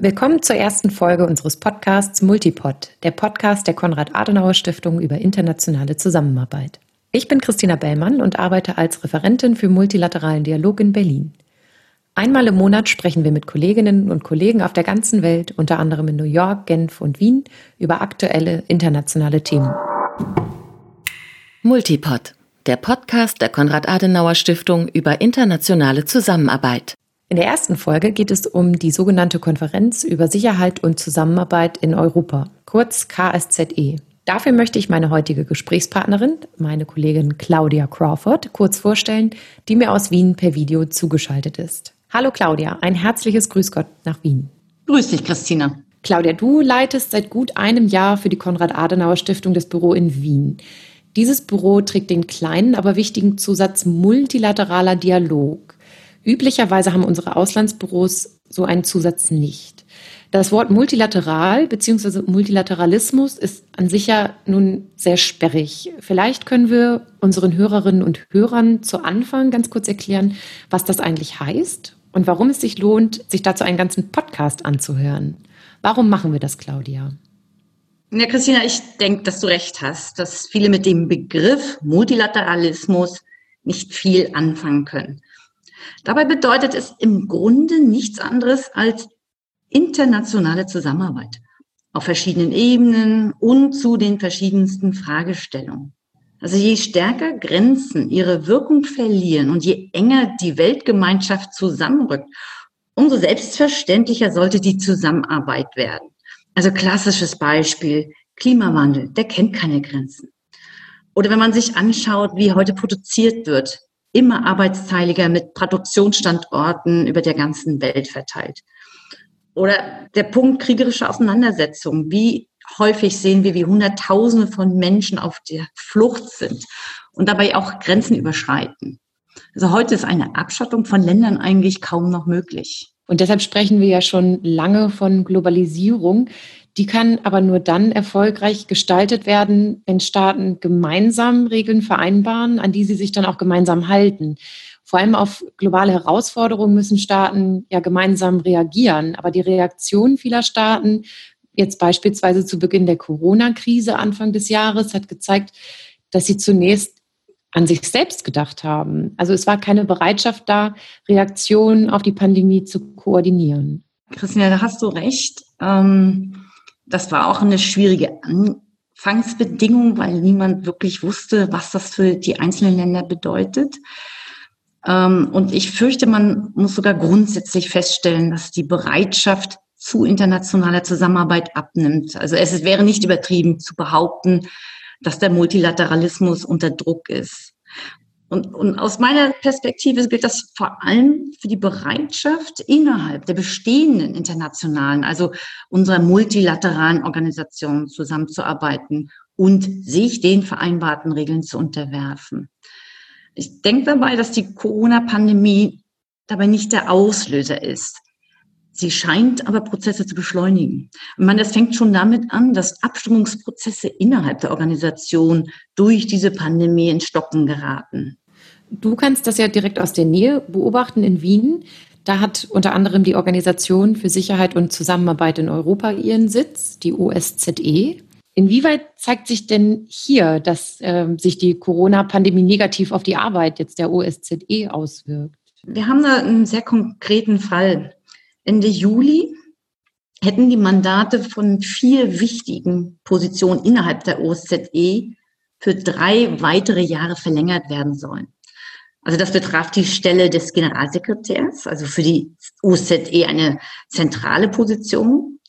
Willkommen zur ersten Folge unseres Podcasts Multipod, der Podcast der Konrad-Adenauer-Stiftung über internationale Zusammenarbeit. Ich bin Christina Bellmann und arbeite als Referentin für multilateralen Dialog in Berlin. Einmal im Monat sprechen wir mit Kolleginnen und Kollegen auf der ganzen Welt, unter anderem in New York, Genf und Wien, über aktuelle internationale Themen. Multipod, der Podcast der Konrad-Adenauer-Stiftung über internationale Zusammenarbeit. In der ersten Folge geht es um die sogenannte Konferenz über Sicherheit und Zusammenarbeit in Europa, kurz KSZE. Dafür möchte ich meine heutige Gesprächspartnerin, meine Kollegin Claudia Crawford, kurz vorstellen, die mir aus Wien per Video zugeschaltet ist. Hallo Claudia, ein herzliches Grüß Gott nach Wien. Grüß dich, Christina. Claudia, du leitest seit gut einem Jahr für die Konrad-Adenauer-Stiftung das Büro in Wien. Dieses Büro trägt den kleinen, aber wichtigen Zusatz multilateraler Dialog. Üblicherweise haben unsere Auslandsbüros so einen Zusatz nicht. Das Wort multilateral bzw. Multilateralismus ist an sich ja nun sehr sperrig. Vielleicht können wir unseren Hörerinnen und Hörern zu Anfang ganz kurz erklären, was das eigentlich heißt und warum es sich lohnt, sich dazu einen ganzen Podcast anzuhören. Warum machen wir das, Claudia? Ja, Christina, ich denke, dass du recht hast, dass viele mit dem Begriff Multilateralismus nicht viel anfangen können. Dabei bedeutet es im Grunde nichts anderes als internationale Zusammenarbeit auf verschiedenen Ebenen und zu den verschiedensten Fragestellungen. Also je stärker Grenzen ihre Wirkung verlieren und je enger die Weltgemeinschaft zusammenrückt, umso selbstverständlicher sollte die Zusammenarbeit werden. Also klassisches Beispiel, Klimawandel, der kennt keine Grenzen. Oder wenn man sich anschaut, wie heute produziert wird, immer arbeitsteiliger mit Produktionsstandorten über der ganzen Welt verteilt. Oder der Punkt kriegerische Auseinandersetzung. Wie häufig sehen wir, wie Hunderttausende von Menschen auf der Flucht sind und dabei auch Grenzen überschreiten. Also heute ist eine Abschottung von Ländern eigentlich kaum noch möglich. Und deshalb sprechen wir ja schon lange von Globalisierung. Die kann aber nur dann erfolgreich gestaltet werden, wenn Staaten gemeinsam Regeln vereinbaren, an die sie sich dann auch gemeinsam halten. Vor allem auf globale Herausforderungen müssen Staaten ja gemeinsam reagieren. Aber die Reaktion vieler Staaten, jetzt beispielsweise zu Beginn der Corona-Krise Anfang des Jahres, hat gezeigt, dass sie zunächst an sich selbst gedacht haben. Also es war keine Bereitschaft da, Reaktionen auf die Pandemie zu koordinieren. Christina, da hast du recht. Ähm das war auch eine schwierige Anfangsbedingung, weil niemand wirklich wusste, was das für die einzelnen Länder bedeutet. Ähm, und ich fürchte, man muss sogar grundsätzlich feststellen, dass die Bereitschaft zu internationaler Zusammenarbeit abnimmt. Also es wäre nicht übertrieben zu behaupten, dass der Multilateralismus unter Druck ist. Und, und aus meiner Perspektive gilt das vor allem für die Bereitschaft innerhalb der bestehenden internationalen, also unserer multilateralen Organisationen zusammenzuarbeiten und sich den vereinbarten Regeln zu unterwerfen. Ich denke dabei, dass die Corona-Pandemie dabei nicht der Auslöser ist. Sie scheint aber Prozesse zu beschleunigen. Und man, das fängt schon damit an, dass Abstimmungsprozesse innerhalb der Organisation durch diese Pandemie in Stocken geraten. Du kannst das ja direkt aus der Nähe beobachten in Wien. Da hat unter anderem die Organisation für Sicherheit und Zusammenarbeit in Europa ihren Sitz, die OSZE. Inwieweit zeigt sich denn hier, dass äh, sich die Corona-Pandemie negativ auf die Arbeit jetzt der OSZE auswirkt? Wir haben da einen sehr konkreten Fall. Ende Juli hätten die Mandate von vier wichtigen Positionen innerhalb der OSZE für drei weitere Jahre verlängert werden sollen. Also das betraf die Stelle des Generalsekretärs, also für die OSZE eine zentrale Position,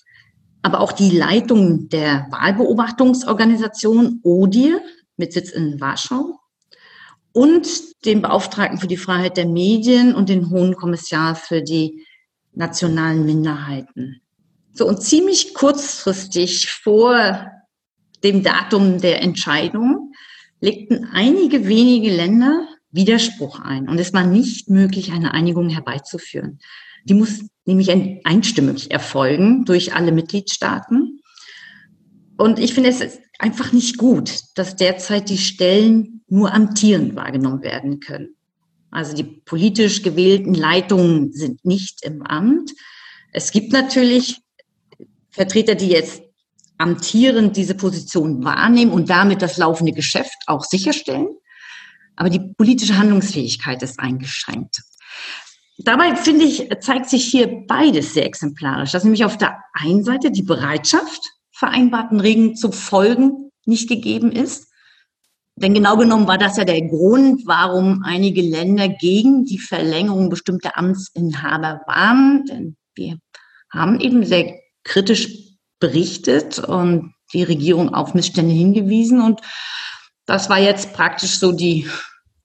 aber auch die Leitung der Wahlbeobachtungsorganisation ODIR mit Sitz in Warschau und den Beauftragten für die Freiheit der Medien und den Hohen Kommissar für die nationalen Minderheiten. So, und ziemlich kurzfristig vor dem Datum der Entscheidung legten einige wenige Länder Widerspruch ein und es war nicht möglich, eine Einigung herbeizuführen. Die muss nämlich einstimmig erfolgen durch alle Mitgliedstaaten. Und ich finde es einfach nicht gut, dass derzeit die Stellen nur amtierend wahrgenommen werden können. Also die politisch gewählten Leitungen sind nicht im Amt. Es gibt natürlich Vertreter, die jetzt amtierend diese Position wahrnehmen und damit das laufende Geschäft auch sicherstellen. Aber die politische Handlungsfähigkeit ist eingeschränkt. Dabei finde ich, zeigt sich hier beides sehr exemplarisch, dass nämlich auf der einen Seite die Bereitschaft, vereinbarten Regeln zu folgen, nicht gegeben ist. Denn genau genommen war das ja der Grund, warum einige Länder gegen die Verlängerung bestimmter Amtsinhaber waren. Denn wir haben eben sehr kritisch berichtet und die Regierung auf Missstände hingewiesen. Und das war jetzt praktisch so die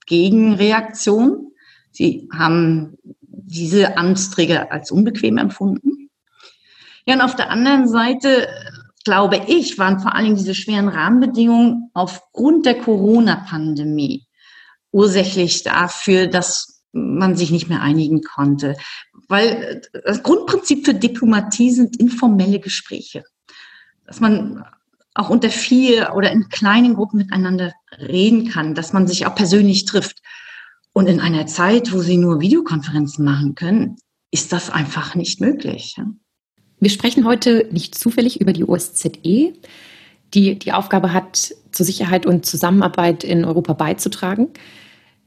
Gegenreaktion. Sie haben diese Amtsträger als unbequem empfunden. Ja, und auf der anderen Seite, glaube ich, waren vor allen Dingen diese schweren Rahmenbedingungen aufgrund der Corona-Pandemie ursächlich dafür, dass man sich nicht mehr einigen konnte. Weil das Grundprinzip für Diplomatie sind informelle Gespräche. Dass man auch unter vier oder in kleinen Gruppen miteinander reden kann, dass man sich auch persönlich trifft. Und in einer Zeit, wo sie nur Videokonferenzen machen können, ist das einfach nicht möglich. Wir sprechen heute nicht zufällig über die OSZE, die die Aufgabe hat, zur Sicherheit und Zusammenarbeit in Europa beizutragen.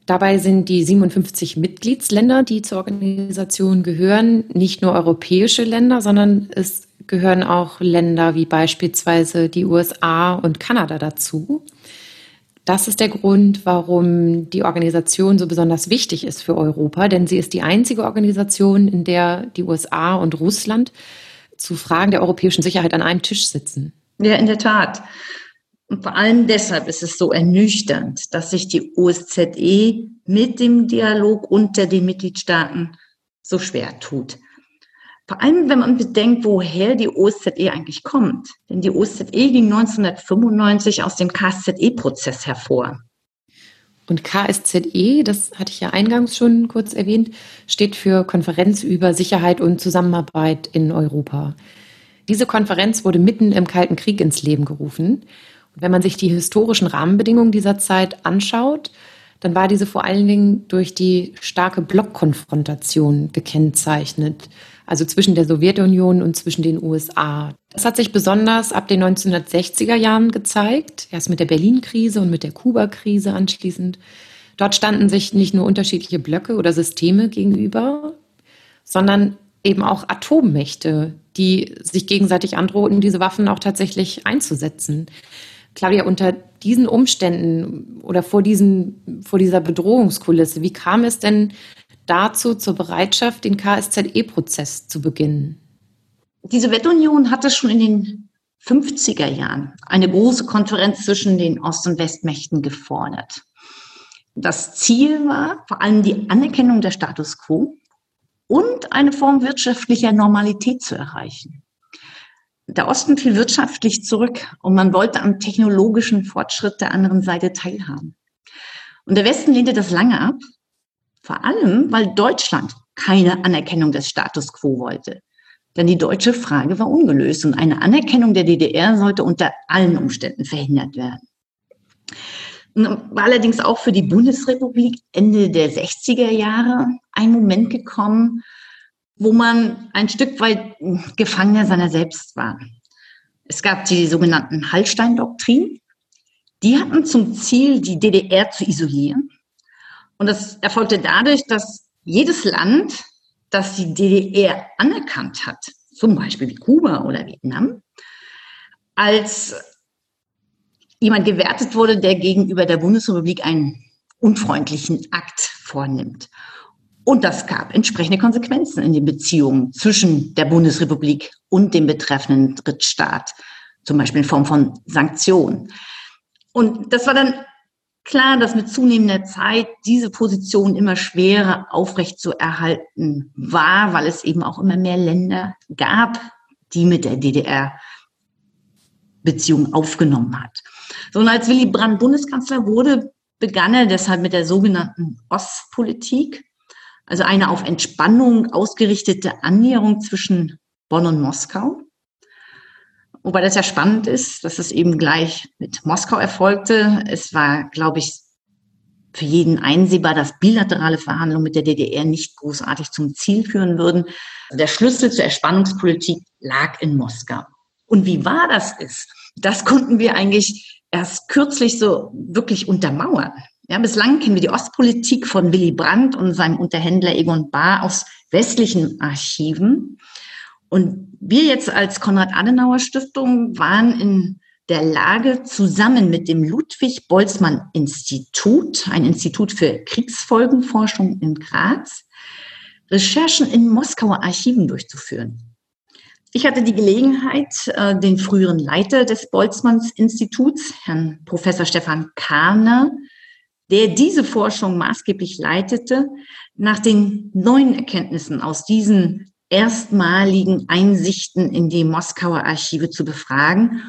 Dabei sind die 57 Mitgliedsländer, die zur Organisation gehören, nicht nur europäische Länder, sondern es gehören auch Länder wie beispielsweise die USA und Kanada dazu. Das ist der Grund, warum die Organisation so besonders wichtig ist für Europa, denn sie ist die einzige Organisation, in der die USA und Russland zu Fragen der europäischen Sicherheit an einem Tisch sitzen. Ja, in der Tat. Und vor allem deshalb ist es so ernüchternd, dass sich die OSZE mit dem Dialog unter den Mitgliedstaaten so schwer tut. Vor allem, wenn man bedenkt, woher die OSZE eigentlich kommt. Denn die OSZE ging 1995 aus dem KSZE-Prozess hervor. Und KSZE, das hatte ich ja eingangs schon kurz erwähnt, steht für Konferenz über Sicherheit und Zusammenarbeit in Europa. Diese Konferenz wurde mitten im Kalten Krieg ins Leben gerufen wenn man sich die historischen Rahmenbedingungen dieser Zeit anschaut, dann war diese vor allen Dingen durch die starke Blockkonfrontation gekennzeichnet, also zwischen der Sowjetunion und zwischen den USA. Das hat sich besonders ab den 1960er Jahren gezeigt, erst mit der Berlin-Krise und mit der Kuba-Krise anschließend. Dort standen sich nicht nur unterschiedliche Blöcke oder Systeme gegenüber, sondern eben auch Atommächte, die sich gegenseitig androhten, diese Waffen auch tatsächlich einzusetzen. Claudia, unter diesen Umständen oder vor, diesen, vor dieser Bedrohungskulisse, wie kam es denn dazu zur Bereitschaft, den KSZE-Prozess zu beginnen? Die Sowjetunion hatte schon in den 50er Jahren eine große Konferenz zwischen den Ost- und Westmächten gefordert. Das Ziel war vor allem die Anerkennung der Status quo und eine Form wirtschaftlicher Normalität zu erreichen. Der Osten fiel wirtschaftlich zurück und man wollte am technologischen Fortschritt der anderen Seite teilhaben. Und der Westen lehnte das lange ab, vor allem weil Deutschland keine Anerkennung des Status quo wollte. Denn die deutsche Frage war ungelöst und eine Anerkennung der DDR sollte unter allen Umständen verhindert werden. War allerdings auch für die Bundesrepublik Ende der 60er Jahre ein Moment gekommen, wo man ein Stück weit Gefangener seiner selbst war. Es gab die sogenannten Hallstein-Doktrin. Die hatten zum Ziel, die DDR zu isolieren. Und das erfolgte dadurch, dass jedes Land, das die DDR anerkannt hat, zum Beispiel wie Kuba oder Vietnam, als jemand gewertet wurde, der gegenüber der Bundesrepublik einen unfreundlichen Akt vornimmt. Und das gab entsprechende Konsequenzen in den Beziehungen zwischen der Bundesrepublik und dem betreffenden Drittstaat, zum Beispiel in Form von Sanktionen. Und das war dann klar, dass mit zunehmender Zeit diese Position immer schwerer aufrecht zu erhalten war, weil es eben auch immer mehr Länder gab, die mit der DDR Beziehungen aufgenommen hat. So, und als Willy Brandt Bundeskanzler wurde, begann er deshalb mit der sogenannten Ostpolitik. Also eine auf Entspannung ausgerichtete Annäherung zwischen Bonn und Moskau. Wobei das ja spannend ist, dass es eben gleich mit Moskau erfolgte. Es war, glaube ich, für jeden einsehbar, dass bilaterale Verhandlungen mit der DDR nicht großartig zum Ziel führen würden. Der Schlüssel zur Erspannungspolitik lag in Moskau. Und wie wahr das ist, das konnten wir eigentlich erst kürzlich so wirklich untermauern. Ja, bislang kennen wir die Ostpolitik von Willy Brandt und seinem Unterhändler Egon Bahr aus westlichen Archiven. Und wir jetzt als Konrad-Adenauer-Stiftung waren in der Lage, zusammen mit dem Ludwig-Boltzmann-Institut, ein Institut für Kriegsfolgenforschung in Graz, Recherchen in Moskauer Archiven durchzuführen. Ich hatte die Gelegenheit, äh, den früheren Leiter des Boltzmanns-Instituts, Herrn Professor Stefan Kahner, der diese Forschung maßgeblich leitete, nach den neuen Erkenntnissen aus diesen erstmaligen Einsichten in die Moskauer Archive zu befragen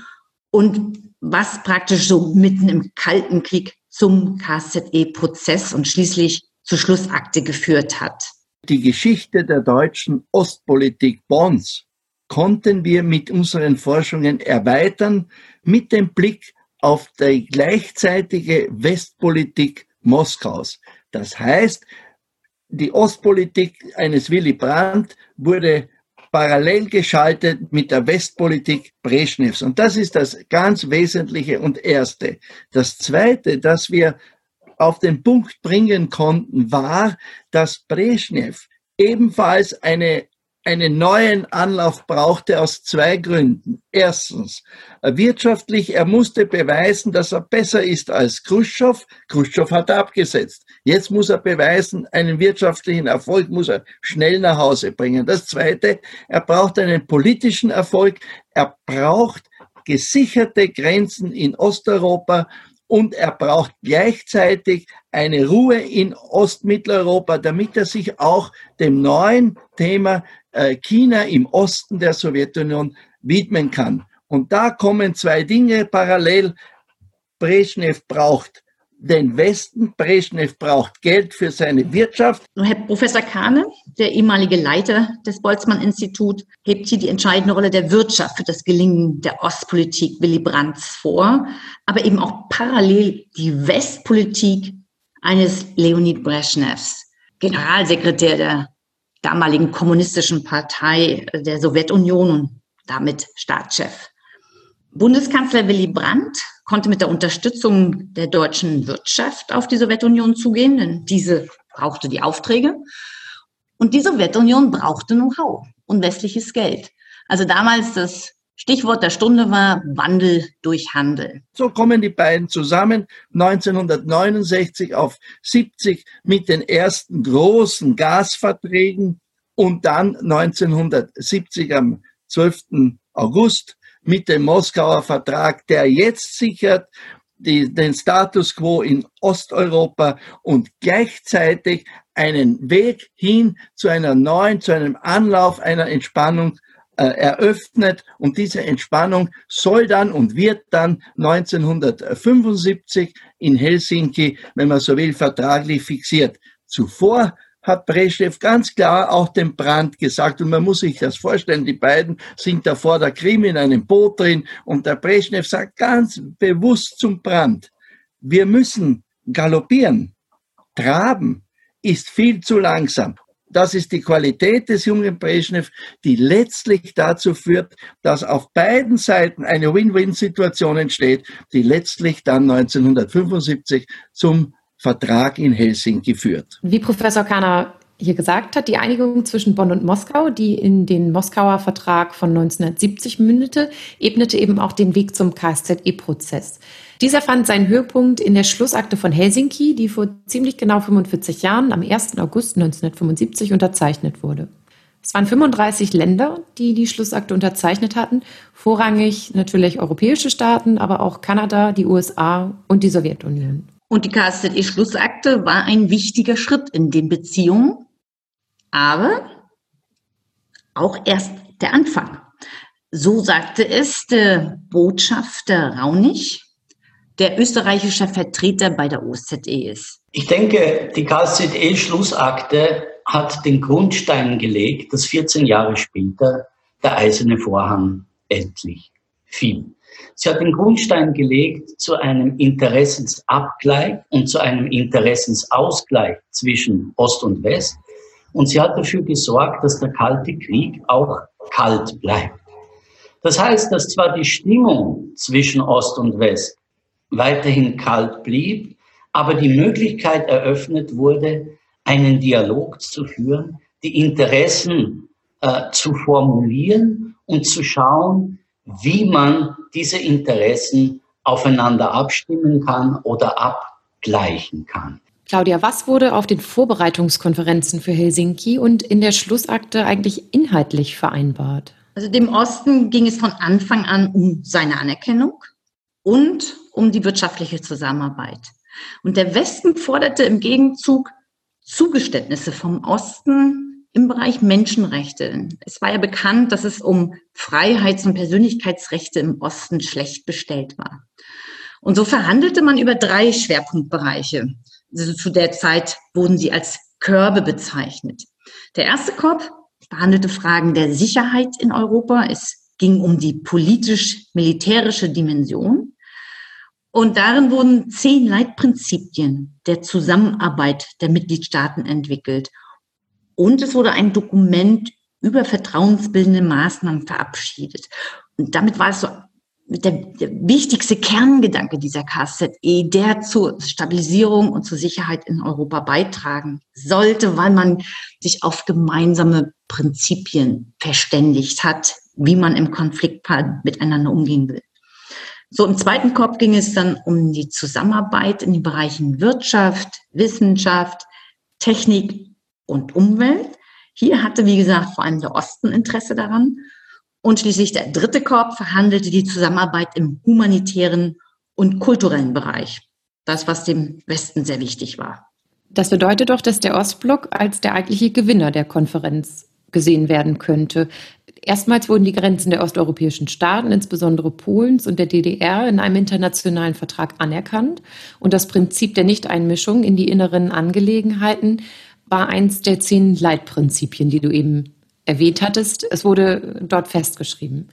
und was praktisch so mitten im Kalten Krieg zum KZE-Prozess und schließlich zur Schlussakte geführt hat. Die Geschichte der deutschen Ostpolitik Bonds konnten wir mit unseren Forschungen erweitern mit dem Blick auf die gleichzeitige Westpolitik Moskaus. Das heißt, die Ostpolitik eines Willy Brandt wurde parallel geschaltet mit der Westpolitik Brezhnevs. Und das ist das ganz Wesentliche und Erste. Das Zweite, das wir auf den Punkt bringen konnten, war, dass Brezhnev ebenfalls eine einen neuen Anlauf brauchte aus zwei Gründen. Erstens, wirtschaftlich, er musste beweisen, dass er besser ist als Khrushchev. Khrushchev hat er abgesetzt. Jetzt muss er beweisen, einen wirtschaftlichen Erfolg muss er schnell nach Hause bringen. Das Zweite, er braucht einen politischen Erfolg. Er braucht gesicherte Grenzen in Osteuropa und er braucht gleichzeitig eine Ruhe in Ostmitteleuropa, damit er sich auch dem neuen Thema äh, China im Osten der Sowjetunion widmen kann. Und da kommen zwei Dinge parallel. Brezhnev braucht den Westen. Brezhnev braucht Geld für seine Wirtschaft. Herr Professor Kahne, der ehemalige Leiter des Boltzmann-Instituts, hebt hier die entscheidende Rolle der Wirtschaft für das Gelingen der Ostpolitik Willy Brandts vor, aber eben auch parallel die Westpolitik eines Leonid Brezhnevs, Generalsekretär der damaligen kommunistischen Partei der Sowjetunion und damit Staatschef. Bundeskanzler Willy Brandt konnte mit der Unterstützung der deutschen Wirtschaft auf die Sowjetunion zugehen, denn diese brauchte die Aufträge. Und die Sowjetunion brauchte Know-how und westliches Geld. Also damals das Stichwort der Stunde war Wandel durch Handel. So kommen die beiden zusammen 1969 auf 70 mit den ersten großen Gasverträgen und dann 1970 am 12. August mit dem Moskauer Vertrag, der jetzt sichert die, den Status quo in Osteuropa und gleichzeitig einen Weg hin zu einer neuen, zu einem Anlauf einer Entspannung äh, eröffnet und diese Entspannung soll dann und wird dann 1975 in Helsinki, wenn man so will, vertraglich fixiert. Zuvor hat Brezhnev ganz klar auch dem Brand gesagt, und man muss sich das vorstellen, die beiden sind da vor der Krim in einem Boot drin. Und der Brezhnev sagt ganz bewusst zum Brand, wir müssen galoppieren, traben ist viel zu langsam. Das ist die Qualität des jungen Brezhnev, die letztlich dazu führt, dass auf beiden Seiten eine Win-Win-Situation entsteht, die letztlich dann 1975 zum Vertrag in Helsinki führt. Wie Professor Kahner hier gesagt hat, die Einigung zwischen Bonn und Moskau, die in den Moskauer Vertrag von 1970 mündete, ebnete eben auch den Weg zum KSZE-Prozess. Dieser fand seinen Höhepunkt in der Schlussakte von Helsinki, die vor ziemlich genau 45 Jahren am 1. August 1975 unterzeichnet wurde. Es waren 35 Länder, die die Schlussakte unterzeichnet hatten, vorrangig natürlich europäische Staaten, aber auch Kanada, die USA und die Sowjetunion. Und die KSZE-Schlussakte war ein wichtiger Schritt in den Beziehungen, aber auch erst der Anfang. So sagte es der Botschafter Raunich der österreichische Vertreter bei der OZE ist. Ich denke, die KZE-Schlussakte hat den Grundstein gelegt, dass 14 Jahre später der eiserne Vorhang endlich fiel. Sie hat den Grundstein gelegt zu einem Interessensabgleich und zu einem Interessensausgleich zwischen Ost und West. Und sie hat dafür gesorgt, dass der Kalte Krieg auch kalt bleibt. Das heißt, dass zwar die Stimmung zwischen Ost und West weiterhin kalt blieb, aber die Möglichkeit eröffnet wurde, einen Dialog zu führen, die Interessen äh, zu formulieren und zu schauen, wie man diese Interessen aufeinander abstimmen kann oder abgleichen kann. Claudia, was wurde auf den Vorbereitungskonferenzen für Helsinki und in der Schlussakte eigentlich inhaltlich vereinbart? Also dem Osten ging es von Anfang an um seine Anerkennung und um die wirtschaftliche Zusammenarbeit. Und der Westen forderte im Gegenzug Zugeständnisse vom Osten im Bereich Menschenrechte. Es war ja bekannt, dass es um Freiheits- und Persönlichkeitsrechte im Osten schlecht bestellt war. Und so verhandelte man über drei Schwerpunktbereiche. Also zu der Zeit wurden sie als Körbe bezeichnet. Der erste Korb behandelte Fragen der Sicherheit in Europa. Es ging um die politisch-militärische Dimension. Und darin wurden zehn Leitprinzipien der Zusammenarbeit der Mitgliedstaaten entwickelt. Und es wurde ein Dokument über vertrauensbildende Maßnahmen verabschiedet. Und damit war es so der, der wichtigste Kerngedanke dieser KZE, der zur Stabilisierung und zur Sicherheit in Europa beitragen sollte, weil man sich auf gemeinsame Prinzipien verständigt hat, wie man im Konflikt miteinander umgehen will. So, im zweiten Korb ging es dann um die Zusammenarbeit in den Bereichen Wirtschaft, Wissenschaft, Technik und Umwelt. Hier hatte, wie gesagt, vor allem der Osten Interesse daran. Und schließlich der dritte Korb verhandelte die Zusammenarbeit im humanitären und kulturellen Bereich. Das, was dem Westen sehr wichtig war. Das bedeutet doch, dass der Ostblock als der eigentliche Gewinner der Konferenz gesehen werden könnte. Erstmals wurden die Grenzen der osteuropäischen Staaten, insbesondere Polens und der DDR, in einem internationalen Vertrag anerkannt. Und das Prinzip der Nichteinmischung in die inneren Angelegenheiten war eins der zehn Leitprinzipien, die du eben erwähnt hattest. Es wurde dort festgeschrieben.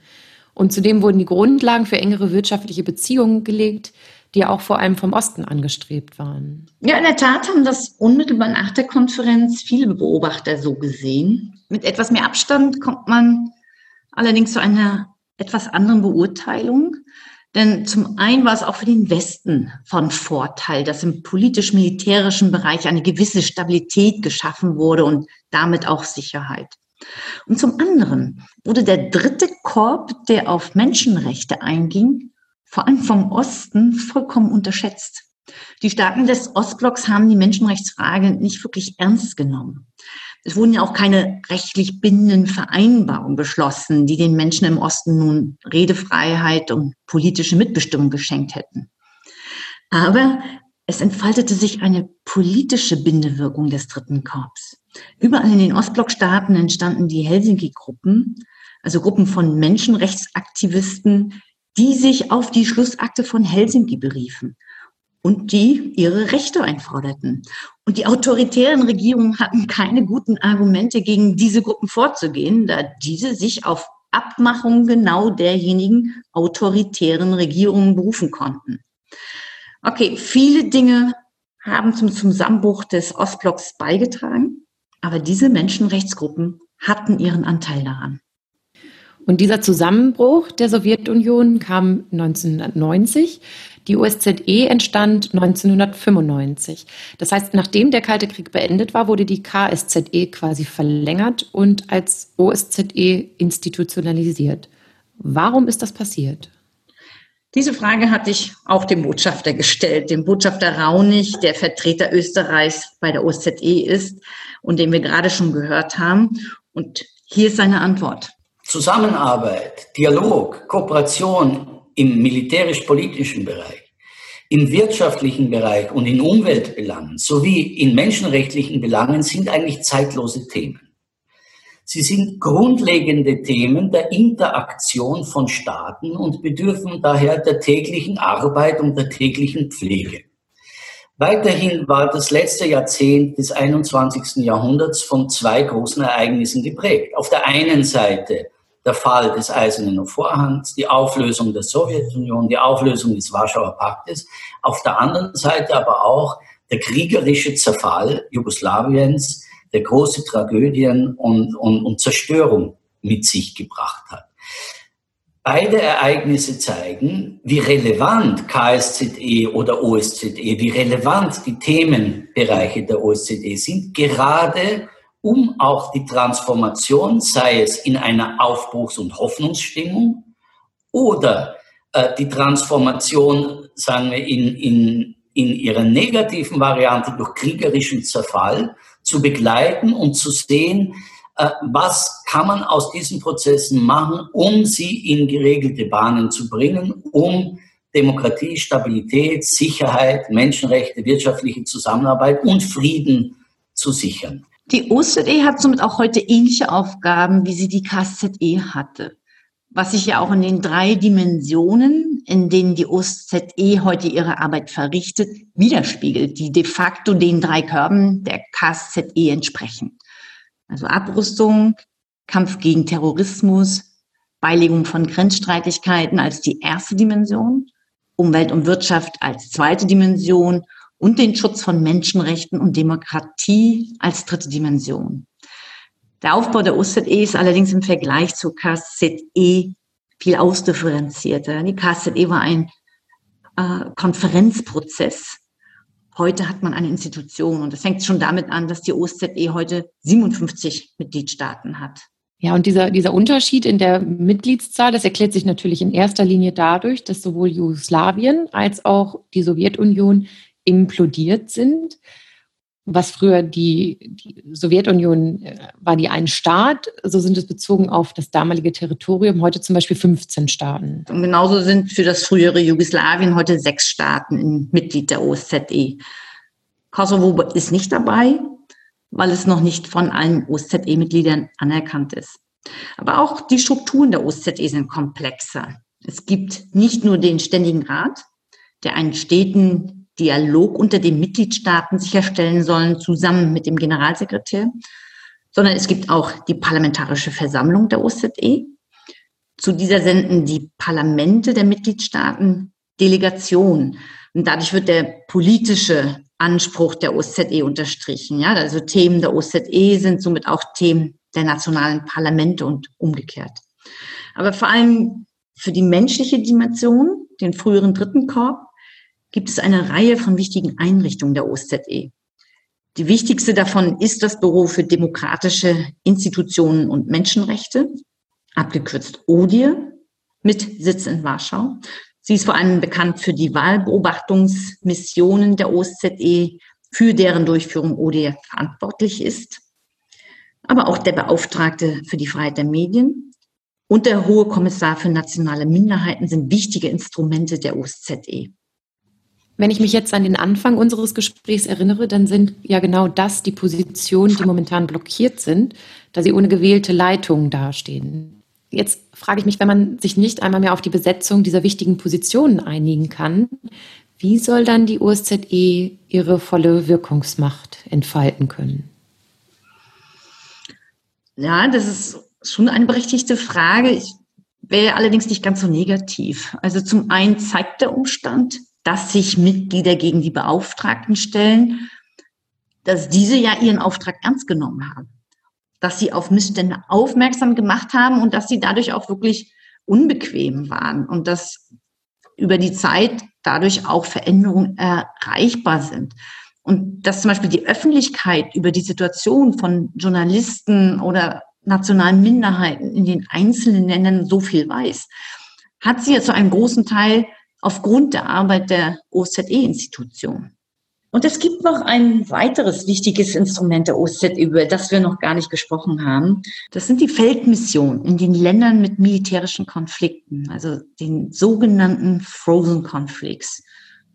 Und zudem wurden die Grundlagen für engere wirtschaftliche Beziehungen gelegt, die auch vor allem vom Osten angestrebt waren. Ja, in der Tat haben das unmittelbar nach der Konferenz viele Beobachter so gesehen. Mit etwas mehr Abstand kommt man allerdings zu einer etwas anderen Beurteilung. Denn zum einen war es auch für den Westen von Vorteil, dass im politisch-militärischen Bereich eine gewisse Stabilität geschaffen wurde und damit auch Sicherheit. Und zum anderen wurde der dritte Korb, der auf Menschenrechte einging, vor allem vom Osten vollkommen unterschätzt. Die Staaten des Ostblocks haben die Menschenrechtsfrage nicht wirklich ernst genommen. Es wurden ja auch keine rechtlich bindenden Vereinbarungen beschlossen, die den Menschen im Osten nun Redefreiheit und politische Mitbestimmung geschenkt hätten. Aber es entfaltete sich eine politische Bindewirkung des dritten Korps. Überall in den Ostblockstaaten entstanden die Helsinki-Gruppen, also Gruppen von Menschenrechtsaktivisten, die sich auf die Schlussakte von Helsinki beriefen und die ihre Rechte einforderten. Und die autoritären Regierungen hatten keine guten Argumente, gegen diese Gruppen vorzugehen, da diese sich auf Abmachungen genau derjenigen autoritären Regierungen berufen konnten. Okay, viele Dinge haben zum Zusammenbruch des Ostblocks beigetragen, aber diese Menschenrechtsgruppen hatten ihren Anteil daran. Und dieser Zusammenbruch der Sowjetunion kam 1990. Die OSZE entstand 1995. Das heißt, nachdem der Kalte Krieg beendet war, wurde die KSZE quasi verlängert und als OSZE institutionalisiert. Warum ist das passiert? Diese Frage hatte ich auch dem Botschafter gestellt, dem Botschafter Raunig, der Vertreter Österreichs bei der OSZE ist und den wir gerade schon gehört haben. Und hier ist seine Antwort. Zusammenarbeit, Dialog, Kooperation im militärisch-politischen Bereich, im wirtschaftlichen Bereich und in Umweltbelangen sowie in menschenrechtlichen Belangen sind eigentlich zeitlose Themen. Sie sind grundlegende Themen der Interaktion von Staaten und bedürfen daher der täglichen Arbeit und der täglichen Pflege. Weiterhin war das letzte Jahrzehnt des 21. Jahrhunderts von zwei großen Ereignissen geprägt. Auf der einen Seite der Fall des Eisernen Vorhangs, die Auflösung der Sowjetunion, die Auflösung des Warschauer Paktes. Auf der anderen Seite aber auch der kriegerische Zerfall Jugoslawiens, der große Tragödien und, und, und Zerstörung mit sich gebracht hat. Beide Ereignisse zeigen, wie relevant KSZE oder OSZE, wie relevant die Themenbereiche der OSZE sind, gerade um auch die Transformation, sei es in einer Aufbruchs- und Hoffnungsstimmung oder äh, die Transformation, sagen wir, in, in, in ihrer negativen Variante durch kriegerischen Zerfall zu begleiten und zu sehen, äh, was kann man aus diesen Prozessen machen, um sie in geregelte Bahnen zu bringen, um Demokratie, Stabilität, Sicherheit, Menschenrechte, wirtschaftliche Zusammenarbeit und Frieden zu sichern. Die OSZE hat somit auch heute ähnliche Aufgaben, wie sie die KZE hatte. Was sich ja auch in den drei Dimensionen, in denen die OSZE heute ihre Arbeit verrichtet, widerspiegelt, die de facto den drei Körben der KZE entsprechen. Also Abrüstung, Kampf gegen Terrorismus, Beilegung von Grenzstreitigkeiten als die erste Dimension, Umwelt und Wirtschaft als zweite Dimension und den Schutz von Menschenrechten und Demokratie als dritte Dimension. Der Aufbau der OZE ist allerdings im Vergleich zur KZE viel ausdifferenzierter. Die KZE war ein äh, Konferenzprozess Heute hat man eine Institution und das fängt schon damit an, dass die OSZE heute 57 Mitgliedstaaten hat. Ja, und dieser, dieser Unterschied in der Mitgliedszahl, das erklärt sich natürlich in erster Linie dadurch, dass sowohl Jugoslawien als auch die Sowjetunion implodiert sind was früher die, die Sowjetunion äh, war, die ein Staat, so sind es bezogen auf das damalige Territorium heute zum Beispiel 15 Staaten. Und genauso sind für das frühere Jugoslawien heute sechs Staaten Mitglied der OSZE. Kosovo ist nicht dabei, weil es noch nicht von allen OSZE-Mitgliedern anerkannt ist. Aber auch die Strukturen der OSZE sind komplexer. Es gibt nicht nur den Ständigen Rat, der einen steten Dialog unter den Mitgliedstaaten sicherstellen sollen, zusammen mit dem Generalsekretär, sondern es gibt auch die Parlamentarische Versammlung der OSZE. Zu dieser senden die Parlamente der Mitgliedstaaten Delegationen. Und dadurch wird der politische Anspruch der OSZE unterstrichen. Ja, also Themen der OSZE sind somit auch Themen der nationalen Parlamente und umgekehrt. Aber vor allem für die menschliche Dimension, den früheren dritten Korb, gibt es eine Reihe von wichtigen Einrichtungen der OSZE. Die wichtigste davon ist das Büro für demokratische Institutionen und Menschenrechte, abgekürzt ODIR, mit Sitz in Warschau. Sie ist vor allem bekannt für die Wahlbeobachtungsmissionen der OSZE, für deren Durchführung ODIR verantwortlich ist. Aber auch der Beauftragte für die Freiheit der Medien und der Hohe Kommissar für nationale Minderheiten sind wichtige Instrumente der OSZE. Wenn ich mich jetzt an den Anfang unseres Gesprächs erinnere, dann sind ja genau das die Positionen, die momentan blockiert sind, da sie ohne gewählte Leitungen dastehen. Jetzt frage ich mich, wenn man sich nicht einmal mehr auf die Besetzung dieser wichtigen Positionen einigen kann, wie soll dann die OSZE ihre volle Wirkungsmacht entfalten können? Ja, das ist schon eine berechtigte Frage. Ich wäre allerdings nicht ganz so negativ. Also zum einen zeigt der Umstand, dass sich Mitglieder gegen die Beauftragten stellen, dass diese ja ihren Auftrag ernst genommen haben, dass sie auf Missstände aufmerksam gemacht haben und dass sie dadurch auch wirklich unbequem waren und dass über die Zeit dadurch auch Veränderungen erreichbar sind. Und dass zum Beispiel die Öffentlichkeit über die Situation von Journalisten oder nationalen Minderheiten in den einzelnen Ländern so viel weiß, hat sie ja zu einem großen Teil aufgrund der Arbeit der OZE-Institution. Und es gibt noch ein weiteres wichtiges Instrument der OZE, über das wir noch gar nicht gesprochen haben. Das sind die Feldmissionen in den Ländern mit militärischen Konflikten, also den sogenannten Frozen Conflicts.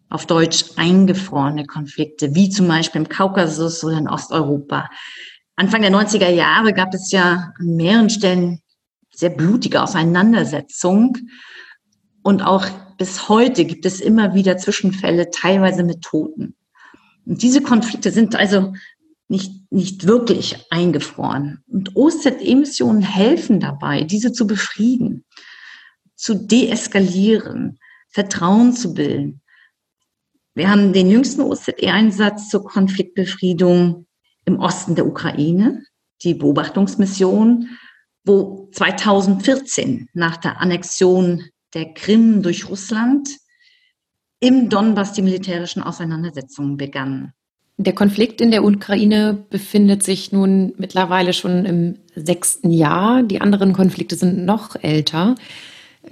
Auf Deutsch eingefrorene Konflikte, wie zum Beispiel im Kaukasus oder in Osteuropa. Anfang der 90er Jahre gab es ja an mehreren Stellen sehr blutige Auseinandersetzungen und auch bis heute gibt es immer wieder Zwischenfälle, teilweise mit Toten. Und diese Konflikte sind also nicht, nicht wirklich eingefroren. Und OZE-Missionen helfen dabei, diese zu befrieden, zu deeskalieren, Vertrauen zu bilden. Wir haben den jüngsten OZE-Einsatz zur Konfliktbefriedung im Osten der Ukraine, die Beobachtungsmission, wo 2014 nach der Annexion der Krim durch Russland im Donbass die militärischen Auseinandersetzungen begannen. Der Konflikt in der Ukraine befindet sich nun mittlerweile schon im sechsten Jahr. Die anderen Konflikte sind noch älter.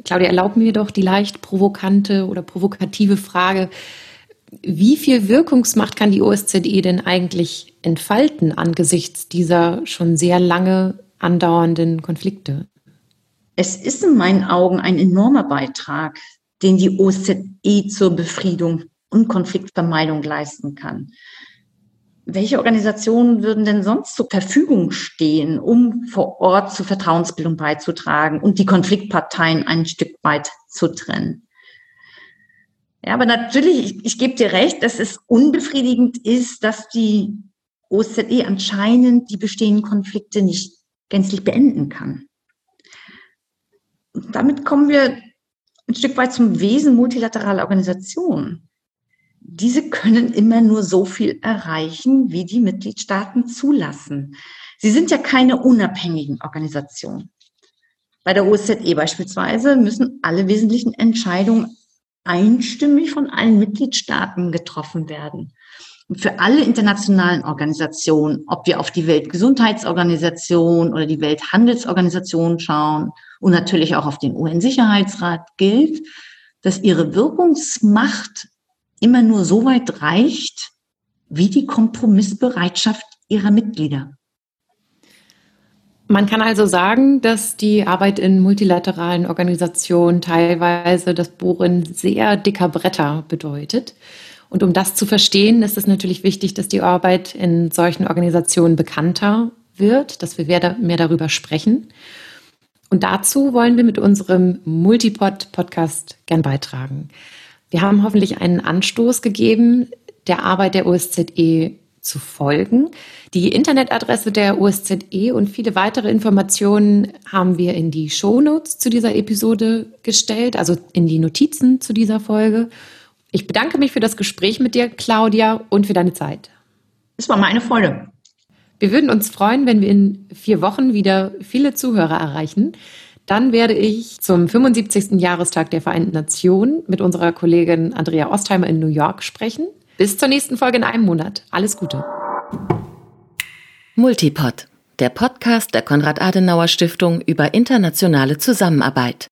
Claudia, erlaub mir doch die leicht provokante oder provokative Frage, wie viel Wirkungsmacht kann die OSZE denn eigentlich entfalten angesichts dieser schon sehr lange andauernden Konflikte? Es ist in meinen Augen ein enormer Beitrag, den die OSZE zur Befriedung und Konfliktvermeidung leisten kann. Welche Organisationen würden denn sonst zur Verfügung stehen, um vor Ort zur Vertrauensbildung beizutragen und die Konfliktparteien ein Stück weit zu trennen? Ja, aber natürlich, ich, ich gebe dir recht, dass es unbefriedigend ist, dass die OSZE anscheinend die bestehenden Konflikte nicht gänzlich beenden kann. Damit kommen wir ein Stück weit zum Wesen multilateraler Organisationen. Diese können immer nur so viel erreichen, wie die Mitgliedstaaten zulassen. Sie sind ja keine unabhängigen Organisationen. Bei der OSZE beispielsweise müssen alle wesentlichen Entscheidungen einstimmig von allen Mitgliedstaaten getroffen werden. Und für alle internationalen Organisationen, ob wir auf die Weltgesundheitsorganisation oder die Welthandelsorganisation schauen und natürlich auch auf den UN-Sicherheitsrat gilt, dass ihre Wirkungsmacht immer nur so weit reicht, wie die Kompromissbereitschaft ihrer Mitglieder. Man kann also sagen, dass die Arbeit in multilateralen Organisationen teilweise das Bohren sehr dicker Bretter bedeutet. Und um das zu verstehen, ist es natürlich wichtig, dass die Arbeit in solchen Organisationen bekannter wird, dass wir mehr darüber sprechen. Und dazu wollen wir mit unserem Multipod-Podcast gern beitragen. Wir haben hoffentlich einen Anstoß gegeben, der Arbeit der OSZE zu folgen. Die Internetadresse der OSZE und viele weitere Informationen haben wir in die Shownotes zu dieser Episode gestellt, also in die Notizen zu dieser Folge. Ich bedanke mich für das Gespräch mit dir, Claudia, und für deine Zeit. Es war meine Freude. Wir würden uns freuen, wenn wir in vier Wochen wieder viele Zuhörer erreichen. Dann werde ich zum 75. Jahrestag der Vereinten Nationen mit unserer Kollegin Andrea Ostheimer in New York sprechen. Bis zur nächsten Folge in einem Monat. Alles Gute. Multipod, der Podcast der Konrad-Adenauer-Stiftung über internationale Zusammenarbeit.